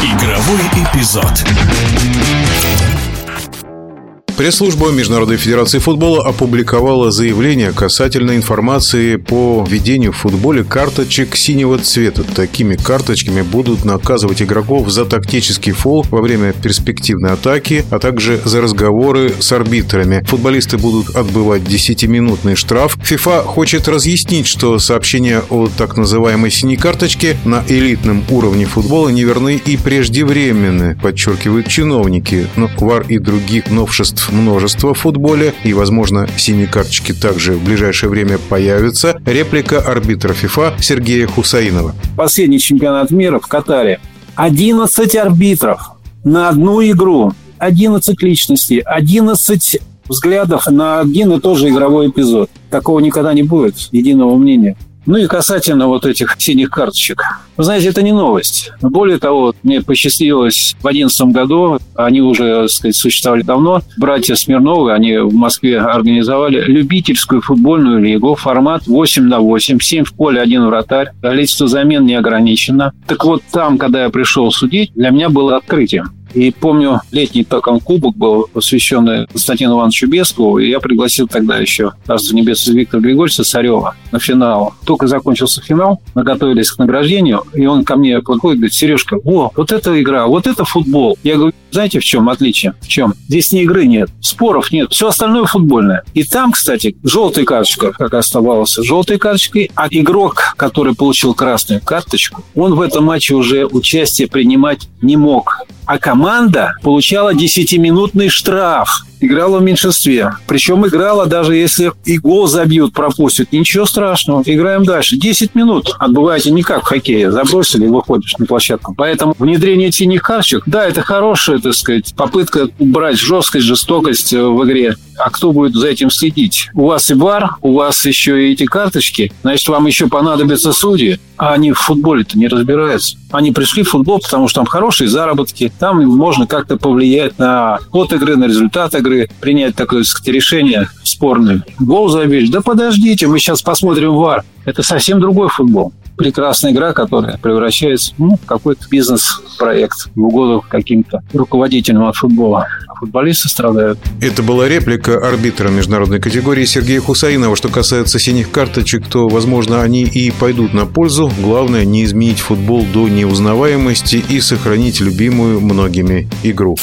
Игровой эпизод. Пресс-служба Международной Федерации футбола опубликовала заявление касательно информации по введению в футболе карточек синего цвета. Такими карточками будут наказывать игроков за тактический фол во время перспективной атаки, а также за разговоры с арбитрами. Футболисты будут отбывать 10-минутный штраф. ФИФА хочет разъяснить, что сообщения о так называемой синей карточке на элитном уровне футбола неверны и преждевременны, подчеркивают чиновники. Но ВАР и других новшеств множество в футболе, и, возможно, синие карточки также в ближайшее время появятся. Реплика арбитра ФИФА Сергея Хусаинова. Последний чемпионат мира в Катаре. 11 арбитров на одну игру. 11 личностей, 11 взглядов на один и тот же игровой эпизод. Такого никогда не будет, единого мнения. Ну и касательно вот этих синих карточек. Вы знаете, это не новость. Более того, мне посчастливилось в 2011 году, они уже, так сказать, существовали давно, братья Смирновы, они в Москве организовали любительскую футбольную лигу, формат 8 на 8, 7 в поле, один вратарь, количество замен не ограничено. Так вот, там, когда я пришел судить, для меня было открытием. И помню, летний током кубок был посвященный Константину Ивановичу Бескову, и я пригласил тогда еще Царство Небесное Виктора Григорьевича Царева на финал. Только закончился финал, мы готовились к награждению, и он ко мне подходит и говорит, Сережка, о, вот эта игра, вот это футбол. Я говорю, знаете, в чем отличие? В чем? Здесь ни игры нет, споров нет, все остальное футбольное. И там, кстати, желтая карточка, как оставалась желтой карточкой, а игрок, который получил красную карточку, он в этом матче уже участие принимать не мог а команда получала 10-минутный штраф играла в меньшинстве. Причем играла, даже если и гол забьют, пропустят. Ничего страшного. Играем дальше. 10 минут отбываете не как в хоккее. Забросили и выходишь на площадку. Поэтому внедрение синих карточек, да, это хорошая, так сказать, попытка убрать жесткость, жестокость э, в игре. А кто будет за этим следить? У вас и бар, у вас еще и эти карточки. Значит, вам еще понадобятся судьи. А они в футболе-то не разбираются. Они пришли в футбол, потому что там хорошие заработки. Там можно как-то повлиять на ход игры, на результат игры игры принять такое сказать, решение спорное. Гол забить. Да подождите, мы сейчас посмотрим ВАР. Это совсем другой футбол. Прекрасная игра, которая превращается ну, в какой-то бизнес-проект в угоду каким-то руководителям от футбола. А футболисты страдают. Это была реплика арбитра международной категории Сергея Хусаинова. Что касается синих карточек, то, возможно, они и пойдут на пользу. Главное, не изменить футбол до неузнаваемости и сохранить любимую многими игру.